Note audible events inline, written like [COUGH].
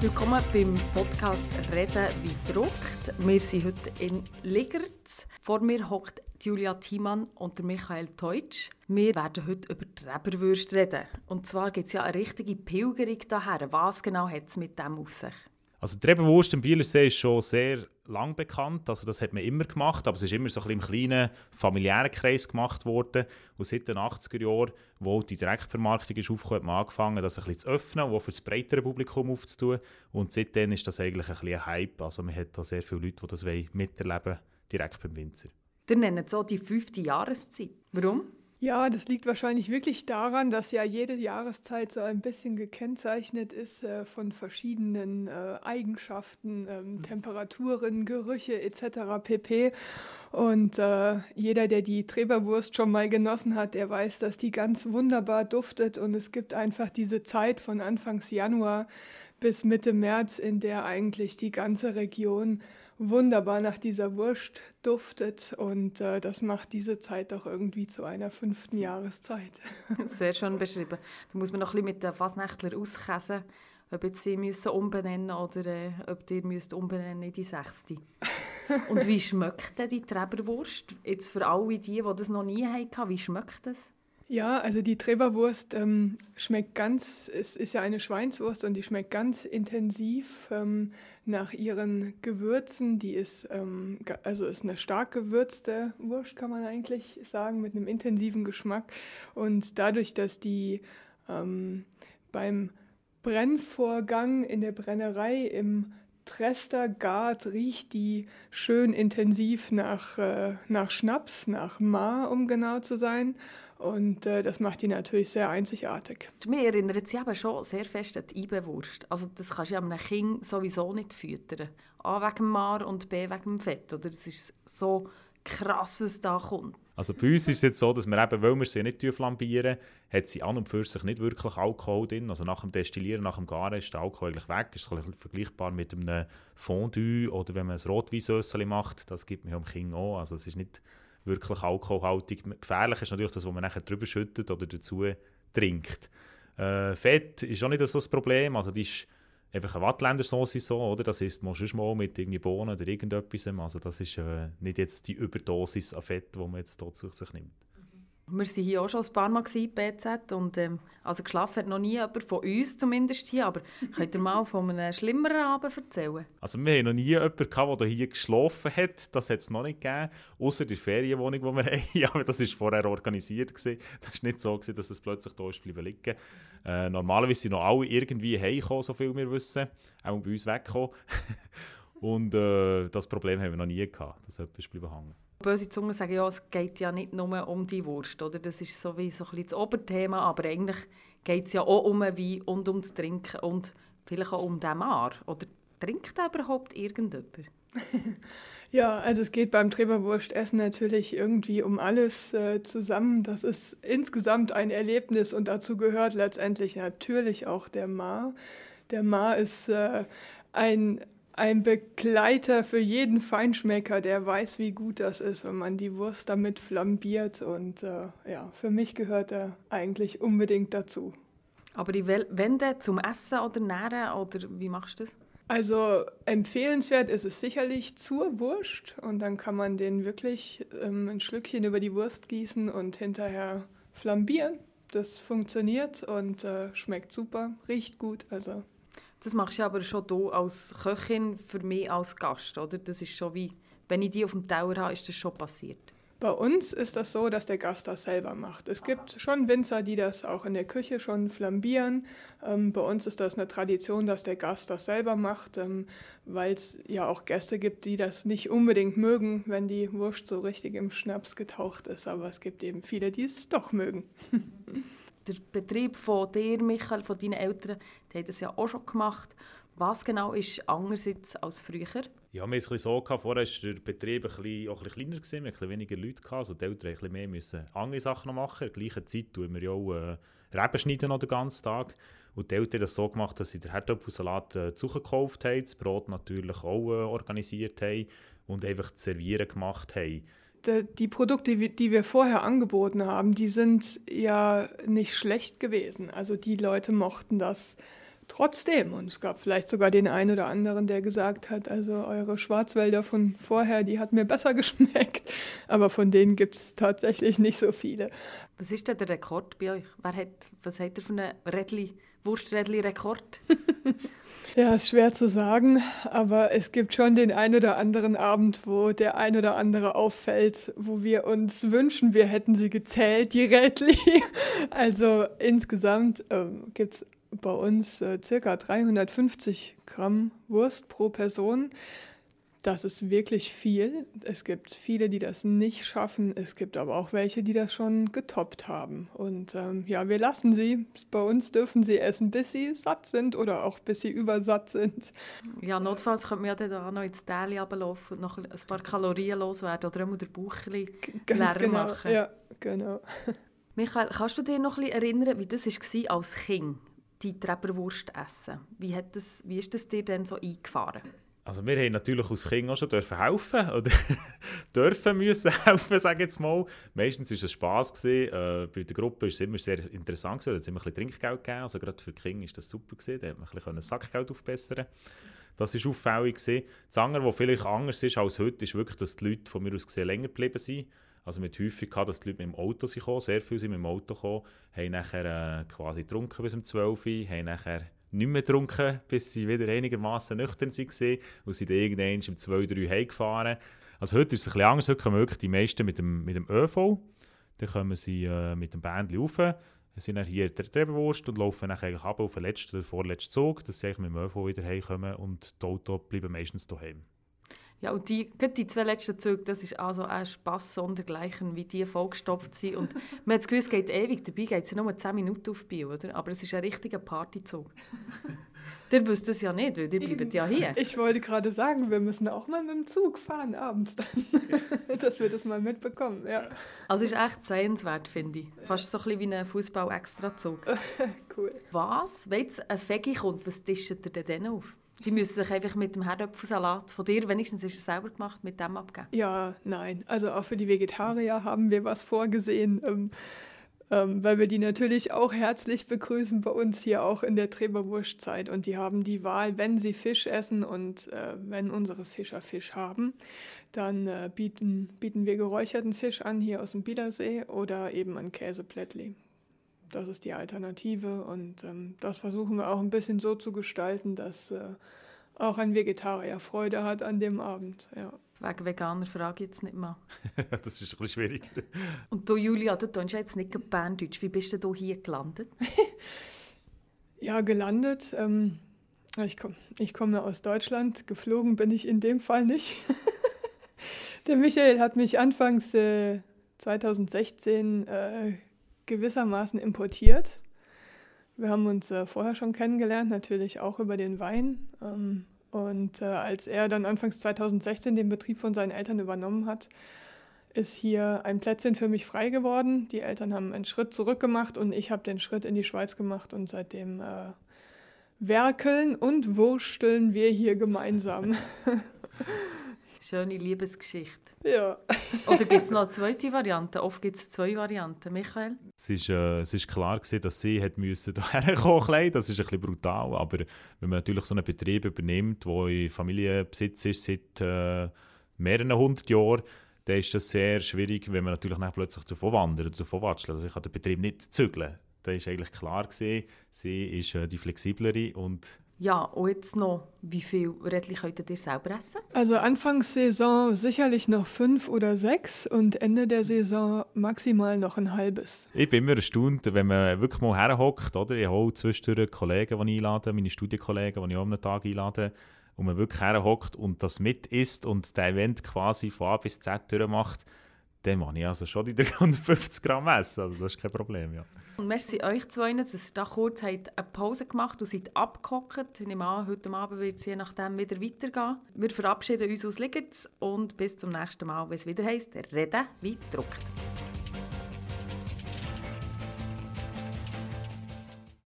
Willkommen beim Podcast Reden wie Frucht. Wir sind heute in Ligertz. Vor mir hockt Julia Thiemann und Michael Teutsch. Wir werden heute über die Reberwürste reden. Und zwar gibt es ja eine richtige Pilgerung daher. Was genau hat es mit dem auf sich? Also die Rebenwurst im Bielersee ist schon sehr lang bekannt. Also das hat man immer gemacht, aber es ist immer so ein im kleinen familiären Kreis gemacht worden. Und seit den 80er Jahren, wo die Direktvermarktung ist aufgekommen, hat man angefangen, das ein bisschen zu öffnen und für das breitere Publikum aufzutun. Und seitdem ist das eigentlich ein bisschen Hype. Also man hat da sehr viele Leute, die das miterleben direkt beim Winzer. Ihr nennt so die fünfte Jahreszeit. Warum? Ja, das liegt wahrscheinlich wirklich daran, dass ja jede Jahreszeit so ein bisschen gekennzeichnet ist äh, von verschiedenen äh, Eigenschaften, ähm, mhm. Temperaturen, Gerüche etc. pp. Und äh, jeder, der die Treberwurst schon mal genossen hat, der weiß, dass die ganz wunderbar duftet. Und es gibt einfach diese Zeit von Anfangs Januar bis Mitte März, in der eigentlich die ganze Region wunderbar nach dieser Wurst duftet und äh, das macht diese Zeit doch irgendwie zu einer fünften Jahreszeit. [LAUGHS] Sehr schön beschrieben. Da muss man noch ein bisschen mit den Fasnächtler auskäsen, ob jetzt sie müssen umbenennen oder äh, ob ihr müsst umbenennen in die sechste. und wie schmeckt denn die Treberwurst? Jetzt für alle die, die das noch nie hatten, wie schmeckt das? Ja, also die Treberwurst ähm, schmeckt ganz, es ist ja eine Schweinswurst und die schmeckt ganz intensiv ähm, nach ihren Gewürzen. Die ist, ähm, also ist eine stark gewürzte Wurst, kann man eigentlich sagen, mit einem intensiven Geschmack. Und dadurch, dass die ähm, beim Brennvorgang in der Brennerei im Trester gart riecht die schön intensiv nach, äh, nach Schnaps, nach Mar, um genau zu sein. Und äh, das macht die natürlich sehr einzigartig. Mir erinnert sie aber schon sehr fest an die Eibewurst. Also das kannst du ja einem Kind sowieso nicht füttern. A wegen dem Mar und B wegen dem Fett. Oder? Das ist so krass, was da kommt. Also bei uns ist es jetzt so, dass wir eben, weil wir sie nicht flambieren, hat sie an und für sich nicht wirklich Alkohol drin. Also nach dem Destillieren, nach dem Garen ist der Alkohol eigentlich weg. Ist ein vergleichbar mit einem Fondue oder wenn man ein Rotweinsösseli macht, das gibt man ja dem Kind auch. Also es ist nicht wirklich alkoholhaltig. Gefährlich ist natürlich das, was man nachher drüber schüttet oder dazu trinkt. Äh, Fett ist auch nicht so das Problem. Also die ist einfach eine Wattländersauce so, oder? Das ist man schon mal mit irgendwie Bohnen oder irgendetwas. Also das ist äh, nicht jetzt die Überdosis an Fett, die man jetzt dort zu sich nimmt. Wir waren hier auch schon ein paar Mal gewesen, BZ, und ähm, also geschlafen hat noch nie jemand, von uns zumindest hier, aber [LAUGHS] könnt ihr mal von einem schlimmeren Abend erzählen? Also wir haben noch nie jemanden gehabt, der hier geschlafen hat, das hat es noch nicht gegeben, außer die Ferienwohnung, die wir [LAUGHS] haben, aber das war vorher organisiert, gewesen. das war nicht so, gewesen, dass es plötzlich da ist bleiben liegen. Äh, normalerweise sind noch alle irgendwie heimgekommen, so viel wir wissen, auch bei uns weggekommen [LAUGHS] und äh, das Problem haben wir noch nie gehabt, dass jemand ist bleiben hängen. Böse Zungen sagen, ja, es geht ja nicht nur um die Wurst, oder? Das ist so wie so ein bisschen das Oberthema, aber eigentlich geht es ja auch um Wein und um das Trinken und vielleicht auch um den Mar. Oder trinkt überhaupt irgendjemand? [LAUGHS] ja, also es geht beim Treberwurstessen natürlich irgendwie um alles äh, zusammen. Das ist insgesamt ein Erlebnis und dazu gehört letztendlich natürlich auch der Mar. Der Mar ist äh, ein ein Begleiter für jeden Feinschmecker, der weiß, wie gut das ist, wenn man die Wurst damit flambiert. Und äh, ja, für mich gehört er eigentlich unbedingt dazu. Aber wenn der zum Essen oder Nähren oder wie machst du das? Also empfehlenswert ist es sicherlich zur Wurst und dann kann man den wirklich ähm, ein Schlückchen über die Wurst gießen und hinterher flambieren. Das funktioniert und äh, schmeckt super, riecht gut. Also das machst du aber schon du als Köchin für mich als Gast, oder? Das ist schon wie, wenn ich die auf dem Tower habe, ist das schon passiert. Bei uns ist das so, dass der Gast das selber macht. Es gibt schon Winzer, die das auch in der Küche schon flambieren. Ähm, bei uns ist das eine Tradition, dass der Gast das selber macht, ähm, weil es ja auch Gäste gibt, die das nicht unbedingt mögen, wenn die Wurst so richtig im Schnaps getaucht ist. Aber es gibt eben viele, die es doch mögen. [LAUGHS] der Betrieb von dir, Michael, von deinen Eltern, die haben das ja auch schon gemacht. Was genau ist anders jetzt als früher? Ja, wir haben es so gehabt, vorher war der Betrieb ein bisschen, auch ein bisschen kleiner, gewesen, wir hatten weniger Leute, gehabt, also die Eltern mussten mehr andere Sachen machen. In der gleichen Zeit tun wir ja auch äh, Reben schneiden den ganzen Tag. Und die Eltern haben das so gemacht, dass sie den Herdöpfelsalat äh, zugekauft haben, das Brot natürlich auch äh, organisiert haben und einfach das Servieren gemacht haben die Produkte, die wir vorher angeboten haben, die sind ja nicht schlecht gewesen. Also die Leute mochten das trotzdem. Und es gab vielleicht sogar den einen oder anderen, der gesagt hat, also eure Schwarzwälder von vorher, die hat mir besser [LAUGHS] geschmeckt. Aber von denen gibt es tatsächlich nicht so viele. Was ist denn der Rekord bei euch? Wer hat, was hat ihr für einen Rädli, Wursträdli-Rekord? [LAUGHS] Ja, ist schwer zu sagen, aber es gibt schon den ein oder anderen Abend, wo der ein oder andere auffällt, wo wir uns wünschen, wir hätten sie gezählt, die Rädli. [LAUGHS] Also insgesamt ähm, gibt es bei uns äh, circa 350 Gramm Wurst pro Person. Das ist wirklich viel. Es gibt viele, die das nicht schaffen. Es gibt aber auch welche, die das schon getoppt haben. Und ähm, ja, wir lassen sie. Bei uns dürfen sie essen, bis sie satt sind oder auch bis sie übersatt sind. Ja, notfalls könnte man ja dann auch noch ins Täli runterlaufen und noch ein paar Kalorien loswerden oder immer den Bauch leer genau, machen. Ja, genau. Michael, kannst du dich noch ein bisschen erinnern, wie das war als Kind, die Treberwurst essen? Wie, hat das, wie ist das dir denn so eingefahren? Also wir haben natürlich als Kind auch schon dürfen helfen oder [LAUGHS] dürfen müssen helfen, sage ich jetzt mal. Meistens war es Spass. Äh, bei der Gruppe war es immer sehr interessant. Da hat es immer ein bisschen Trinkgeld gegeben. Also gerade für die Kinder war das super. Gewesen. Da hat man ein bisschen Sackgeld aufbessern Das war auffällig. Gewesen. Das andere, was vielleicht anders ist als heute, ist wirklich, dass die Leute von mir aus gesehen länger geblieben sind. Also mit häufig gehabt, dass die Leute mit dem Auto sind gekommen, sehr viele sind mit dem Auto gekommen, haben nachher äh, quasi getrunken bis um 12 Uhr, haben nachher nicht mehr getrunken, bis sie wieder einigermaßen nüchtern waren und sind dann irgendwann um 2, 3 heimgefahren. Also heute ist es ein bisschen anders, heute kommen wirklich die meisten mit dem, mit dem ÖV, dann kommen sie äh, mit dem Bändchen rauf, sind dann hier der Trebenwurst und laufen dann eigentlich ab auf den letzten oder vorletzten Zug, dass sie mit dem ÖV wieder heimkommen und die Autos bleiben meistens daheim. Ja, und die, die zwei letzten Züge, das ist also ein Spass sondergleichen, wie die vollgestopft sind. Und [LAUGHS] man hat das Gefühl, es geht ewig, dabei geht es ja nur 10 Minuten auf Bio, oder? Aber es ist ein richtiger Partyzug. [LAUGHS] Ihr wisst es ja nicht, weil ihr bleibt ja hier. Ich wollte gerade sagen, wir müssen auch mal mit dem Zug fahren abends dann, [LAUGHS] dass wir das mal mitbekommen. Ja. Also ist echt sehenswert, finde ich. Fast so ein bisschen wie ein Fußball-Extrazug. cool. Was, wenn jetzt ein Fegi kommt, was tischt ihr denn dann auf? Die müssen sich einfach mit dem Herdöpfelsalat von dir, wenigstens ist es selber gemacht, mit dem abgeben. Ja, nein. Also auch für die Vegetarier haben wir was vorgesehen, ähm, ähm, weil wir die natürlich auch herzlich begrüßen bei uns hier auch in der Treberwurstzeit. Und die haben die Wahl, wenn sie Fisch essen und äh, wenn unsere Fischer Fisch haben, dann äh, bieten, bieten wir geräucherten Fisch an hier aus dem Bielersee oder eben ein Käseplättli das ist die Alternative und ähm, das versuchen wir auch ein bisschen so zu gestalten, dass äh, auch ein Vegetarier Freude hat an dem Abend. Ja. Wegen Veganer frage ich jetzt nicht mal. [LAUGHS] das ist ein bisschen schwierig. Und du, Julia, du tust jetzt nicht Berndeutsch. Wie bist du hier gelandet? [LAUGHS] ja, gelandet. Ähm, ich, komm, ich komme aus Deutschland. Geflogen bin ich in dem Fall nicht. [LAUGHS] Der Michael hat mich anfangs äh, 2016 äh, gewissermaßen importiert. Wir haben uns äh, vorher schon kennengelernt, natürlich auch über den Wein. Ähm, und äh, als er dann anfangs 2016 den Betrieb von seinen Eltern übernommen hat, ist hier ein Plätzchen für mich frei geworden. Die Eltern haben einen Schritt zurück gemacht und ich habe den Schritt in die Schweiz gemacht und seitdem äh, werkeln und wursteln wir hier gemeinsam. [LAUGHS] Schöne Liebesgeschichte. Ja. [LAUGHS] Oder gibt es noch eine zweite Variante? Oft gibt es zwei Varianten. Michael? Es ist, äh, es ist klar gewesen, dass sie hat müssen [LAUGHS] hierher kommen Das ist ein bisschen brutal. Aber wenn man natürlich so einen Betrieb übernimmt, der in Familienbesitz ist seit äh, mehreren hundert Jahren, dann ist das sehr schwierig, wenn man natürlich plötzlich davon wandert oder davon watschelt. Also ich kann den Betrieb nicht zügeln. Da ist eigentlich klar gewesen, sie ist äh, die flexiblere und ja, und jetzt noch, wie viel Rädchen könnt ihr selber essen? Also Anfangssaison sicherlich noch fünf oder sechs und Ende der Saison maximal noch ein halbes. Ich bin immer erstaunt, wenn man wirklich mal herhockt, oder? Ich habe zwischendurch Kollegen, die ich einlade, meine Studienkollegen, die ich auch am Tag einlade, und man wirklich herhockt und das mit isst und der Event quasi von A bis Z durchmacht, dann mache ich also schon die [LAUGHS] 350 Gramm essen. Also das ist kein Problem, ja. Und merci euch zwei, dass ihr da kurz eine Pause gemacht und seid abgehockt. Ich nehme an, heute Abend wird es je nachdem wieder weitergehen. Wir verabschieden uns aus Ligertz und bis zum nächsten Mal, wenn es wieder heisst, reden wie druckt.